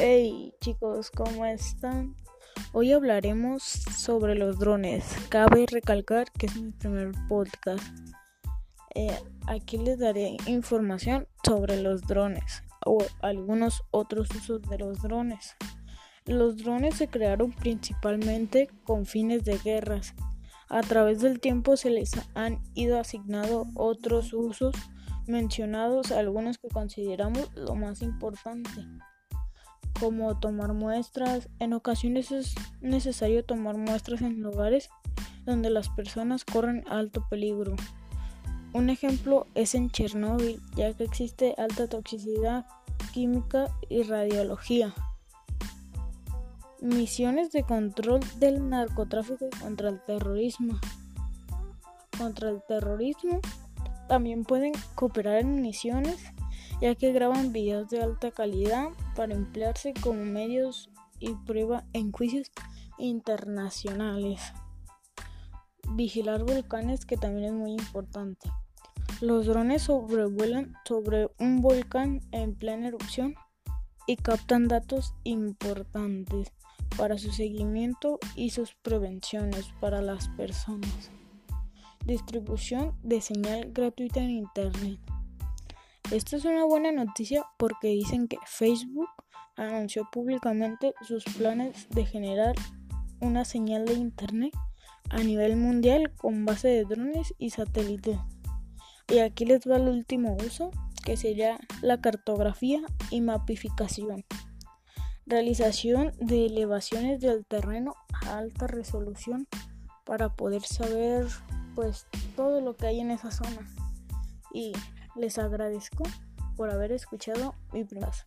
Hey chicos, ¿cómo están? Hoy hablaremos sobre los drones. Cabe recalcar que es mi primer podcast. Eh, aquí les daré información sobre los drones o algunos otros usos de los drones. Los drones se crearon principalmente con fines de guerras. A través del tiempo se les han ido asignando otros usos mencionados, algunos que consideramos lo más importante como tomar muestras. En ocasiones es necesario tomar muestras en lugares donde las personas corren alto peligro. Un ejemplo es en Chernóbil, ya que existe alta toxicidad química y radiología. Misiones de control del narcotráfico contra el terrorismo. Contra el terrorismo también pueden cooperar en misiones ya que graban videos de alta calidad para emplearse como medios y prueba en juicios internacionales. Vigilar volcanes que también es muy importante. Los drones sobrevuelan sobre un volcán en plena erupción y captan datos importantes para su seguimiento y sus prevenciones para las personas. Distribución de señal gratuita en Internet. Esto es una buena noticia porque dicen que Facebook anunció públicamente sus planes de generar una señal de Internet a nivel mundial con base de drones y satélites. Y aquí les va el último uso, que sería la cartografía y mapificación. Realización de elevaciones del terreno a alta resolución para poder saber pues todo lo que hay en esa zona. Y les agradezco por haber escuchado mi plazo.